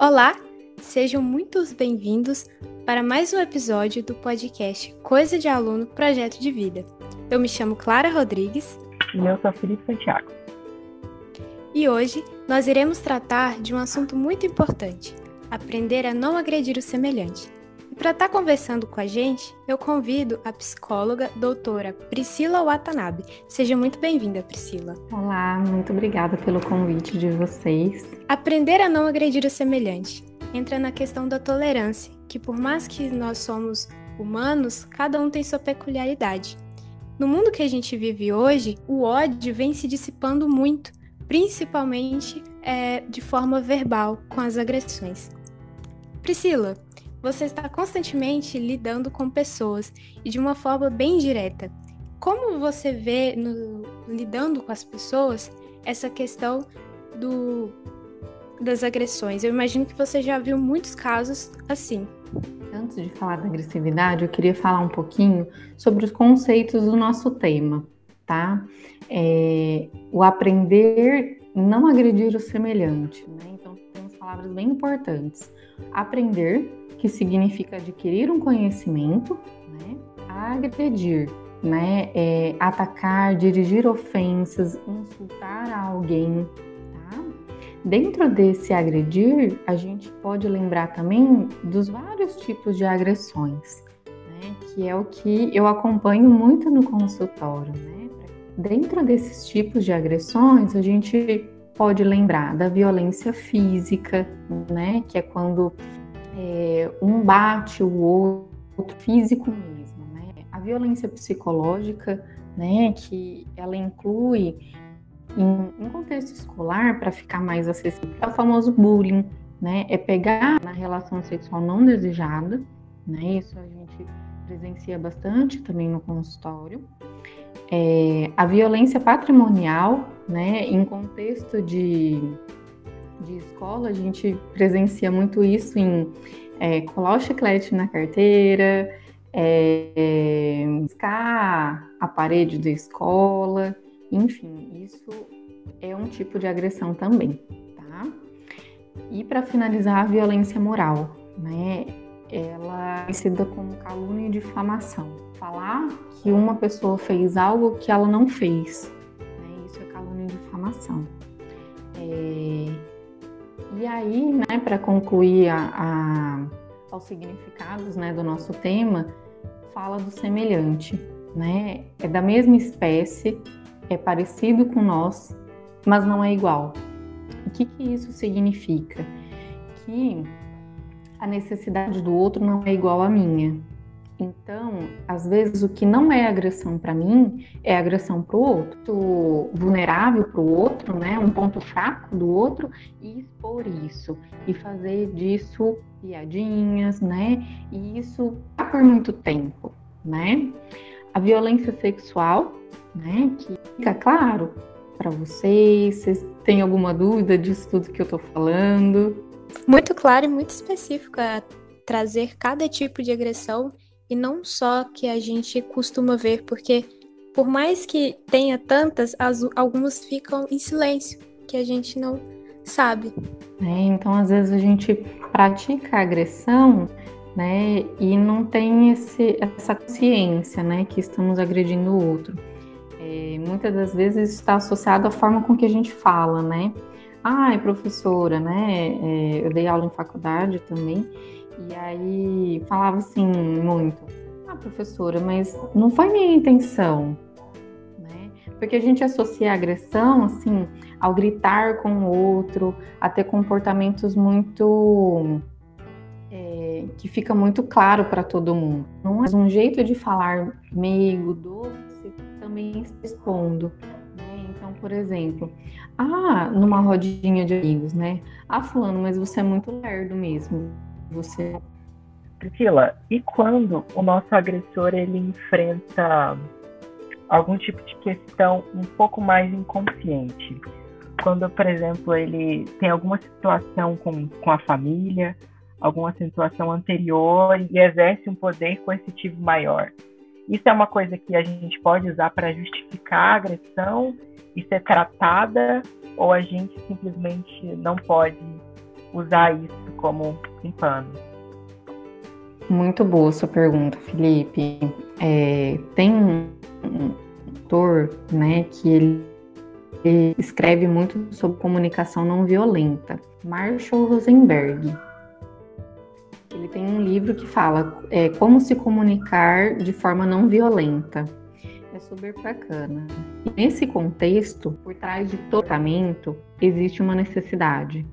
Olá, sejam muito bem-vindos para mais um episódio do podcast Coisa de Aluno Projeto de Vida. Eu me chamo Clara Rodrigues. E eu sou Felipe Santiago. E hoje nós iremos tratar de um assunto muito importante: aprender a não agredir o semelhante. Para estar tá conversando com a gente, eu convido a psicóloga doutora Priscila Watanabe. Seja muito bem-vinda, Priscila. Olá, muito obrigada pelo convite de vocês. Aprender a não agredir o semelhante entra na questão da tolerância, que por mais que nós somos humanos, cada um tem sua peculiaridade. No mundo que a gente vive hoje, o ódio vem se dissipando muito, principalmente é, de forma verbal, com as agressões. Priscila, você está constantemente lidando com pessoas e de uma forma bem direta. Como você vê no, lidando com as pessoas essa questão do, das agressões? Eu imagino que você já viu muitos casos assim. Antes de falar da agressividade, eu queria falar um pouquinho sobre os conceitos do nosso tema, tá? É, o aprender não agredir o semelhante, né? Então, temos palavras bem importantes. Aprender que significa adquirir um conhecimento, né? agredir, né? É, atacar, dirigir ofensas, insultar alguém. Tá? Dentro desse agredir, a gente pode lembrar também dos vários tipos de agressões, né? que é o que eu acompanho muito no consultório. Né? Dentro desses tipos de agressões, a gente pode lembrar da violência física, né? que é quando é, um bate o outro físico mesmo, né? A violência psicológica, né, que ela inclui em, em contexto escolar, para ficar mais acessível, é o famoso bullying, né? É pegar na relação sexual não desejada, né? Isso a gente presencia bastante também no consultório. É, a violência patrimonial, né? Em contexto de de escola, a gente presencia muito isso em é, colar o chiclete na carteira, é, riscar a parede da escola, enfim, isso é um tipo de agressão também, tá? E para finalizar, a violência moral, né? Ela é conhecida como calúnia e difamação. Falar que uma pessoa fez algo que ela não fez, né? Isso é calúnia e difamação. É, e aí, né, para concluir a, a, aos significados né, do nosso tema, fala do semelhante, né? É da mesma espécie, é parecido com nós, mas não é igual. O que, que isso significa? Que a necessidade do outro não é igual à minha. Então, às vezes, o que não é agressão para mim é agressão para o outro, vulnerável para o outro, né? Um ponto fraco do outro e expor isso e fazer disso piadinhas, né? E isso tá por muito tempo, né? A violência sexual, né? Que fica claro para vocês. Vocês têm alguma dúvida disso tudo que eu tô falando? Muito claro e muito específico a trazer cada tipo de agressão e não só que a gente costuma ver, porque por mais que tenha tantas, as, algumas ficam em silêncio, que a gente não sabe. É, então, às vezes a gente pratica a agressão, né, e não tem esse, essa consciência, né, que estamos agredindo o outro. É, muitas das vezes está associado à forma com que a gente fala, né? Ai, professora, né? É, eu dei aula em faculdade também e aí falava assim muito: Ah, professora, mas não foi minha intenção. Né? Porque a gente associa a agressão, assim, ao gritar com o outro, a ter comportamentos muito. É, que fica muito claro para todo mundo. Não é um jeito de falar meigo, doce, também expondo. Né? Então, por exemplo, ah, numa rodinha de amigos, né? Ah, fulano, mas você é muito lerdo mesmo você. Priscila, e quando o nosso agressor ele enfrenta algum tipo de questão um pouco mais inconsciente? Quando, por exemplo, ele tem alguma situação com, com a família, alguma situação anterior e exerce um poder coercitivo maior. Isso é uma coisa que a gente pode usar para justificar a agressão e ser tratada, ou a gente simplesmente não pode usar isso como Muito boa sua pergunta, Felipe. É, tem um autor, né, que ele, ele escreve muito sobre comunicação não violenta, Marshall Rosenberg. Ele tem um livro que fala é, como se comunicar de forma não violenta. É super bacana. E nesse contexto, por trás de todo tratamento, existe uma necessidade.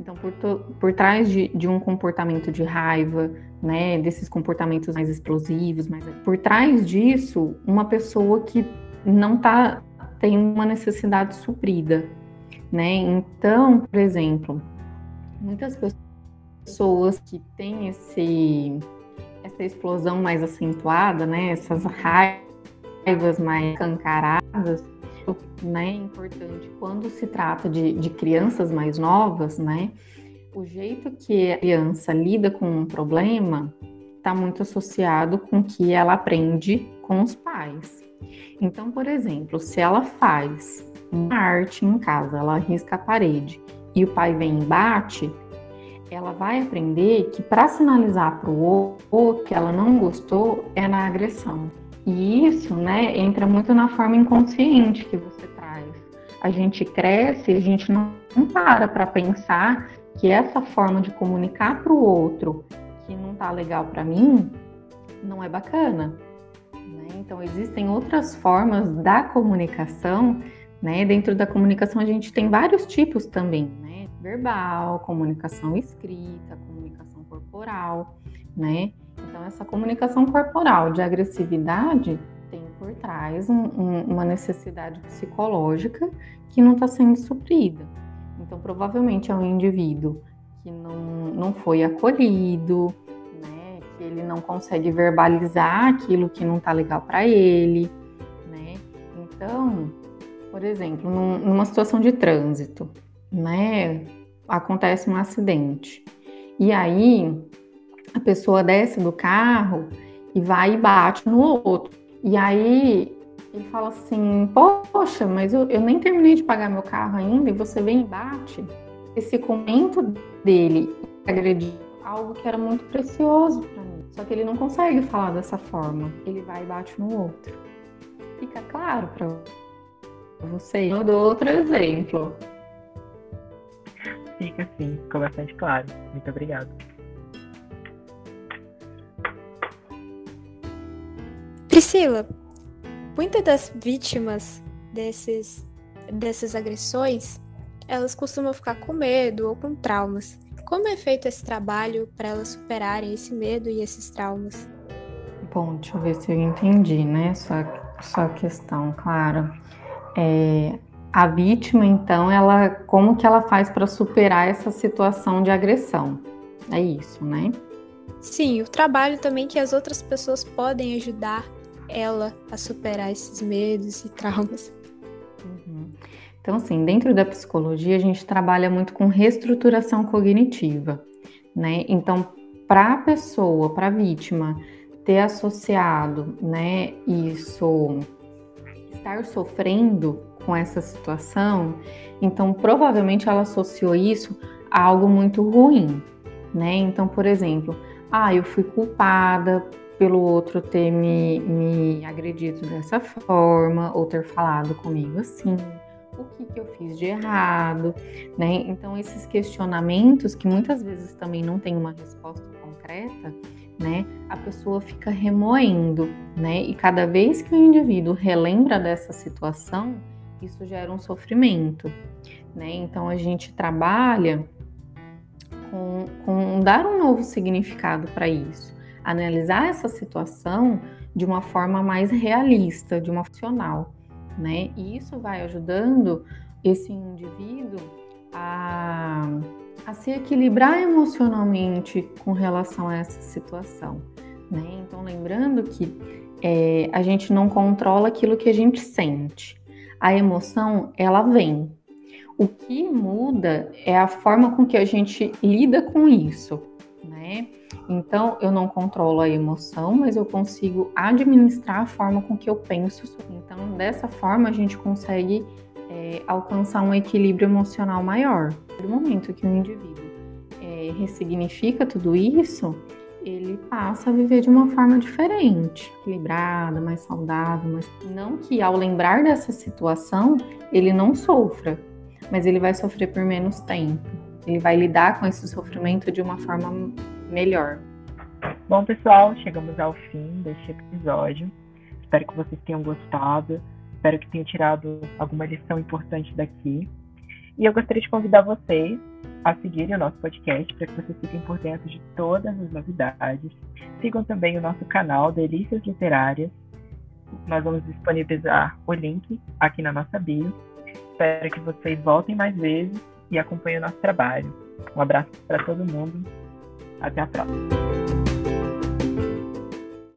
Então, por, por trás de, de, um comportamento de raiva, né, desses comportamentos mais explosivos, mais, por trás disso, uma pessoa que não tá tem uma necessidade suprida, né? Então, por exemplo, muitas pessoas que têm esse essa explosão mais acentuada, né, essas raivas mais cancaradas, né, é importante quando se trata de, de crianças mais novas, né, o jeito que a criança lida com um problema está muito associado com o que ela aprende com os pais. Então, por exemplo, se ela faz uma arte em casa, ela risca a parede e o pai vem e bate, ela vai aprender que para sinalizar para o outro que ela não gostou é na agressão. E isso, né, entra muito na forma inconsciente que você traz. A gente cresce, a gente não, para para pensar que essa forma de comunicar para o outro que não tá legal para mim não é bacana. Né? Então existem outras formas da comunicação, né? Dentro da comunicação a gente tem vários tipos também, né? Verbal, comunicação escrita, comunicação corporal, né? Então, essa comunicação corporal de agressividade tem por trás um, um, uma necessidade psicológica que não está sendo suprida. Então, provavelmente é um indivíduo que não, não foi acolhido, né? que ele não consegue verbalizar aquilo que não está legal para ele. Né? Então, por exemplo, num, numa situação de trânsito, né? acontece um acidente. E aí a pessoa desce do carro e vai e bate no outro. E aí ele fala assim: Poxa, mas eu, eu nem terminei de pagar meu carro ainda e você vem e bate. Esse comento dele agrediu algo que era muito precioso para mim. Só que ele não consegue falar dessa forma. Ele vai e bate no outro. Fica claro para você? Eu dou outro exemplo. Fica sim, ficou bastante claro. Muito obrigado. Priscila, muitas das vítimas desses, dessas agressões, elas costumam ficar com medo ou com traumas. Como é feito esse trabalho para elas superarem esse medo e esses traumas? Bom, deixa eu ver se eu entendi, né? Sua, sua questão, claro. É, a vítima, então, ela, como que ela faz para superar essa situação de agressão? É isso, né? Sim, o trabalho também que as outras pessoas podem ajudar ela a superar esses medos e traumas. Uhum. Então, assim, dentro da psicologia, a gente trabalha muito com reestruturação cognitiva, né? Então, para a pessoa, para a vítima, ter associado, né, isso, estar sofrendo com essa situação, então provavelmente ela associou isso a algo muito ruim, né? Então, por exemplo, ah, eu fui culpada pelo outro ter me, me agredido dessa forma, ou ter falado comigo assim, o que, que eu fiz de errado, né? Então, esses questionamentos, que muitas vezes também não tem uma resposta concreta, né? A pessoa fica remoendo, né? E cada vez que o indivíduo relembra dessa situação, isso gera um sofrimento, né? Então, a gente trabalha com, com dar um novo significado para isso analisar essa situação de uma forma mais realista, de uma funcional, né? E isso vai ajudando esse indivíduo a, a se equilibrar emocionalmente com relação a essa situação, né? Então, lembrando que é, a gente não controla aquilo que a gente sente. A emoção, ela vem. O que muda é a forma com que a gente lida com isso, né? Então, eu não controlo a emoção, mas eu consigo administrar a forma com que eu penso. Então, dessa forma, a gente consegue é, alcançar um equilíbrio emocional maior. No momento que o indivíduo ressignifica tudo isso, ele passa a viver de uma forma diferente, equilibrada, mais saudável, mas não que ao lembrar dessa situação ele não sofra, mas ele vai sofrer por menos tempo. Ele vai lidar com esse sofrimento de uma forma melhor. Bom, pessoal, chegamos ao fim deste episódio. Espero que vocês tenham gostado. Espero que tenham tirado alguma lição importante daqui. E eu gostaria de convidar vocês a seguirem o nosso podcast para que vocês fiquem por dentro de todas as novidades. Sigam também o nosso canal Delícias Literárias. Nós vamos disponibilizar o link aqui na nossa bio. Espero que vocês voltem mais vezes e acompanhem o nosso trabalho. Um abraço para todo mundo. Até a próxima.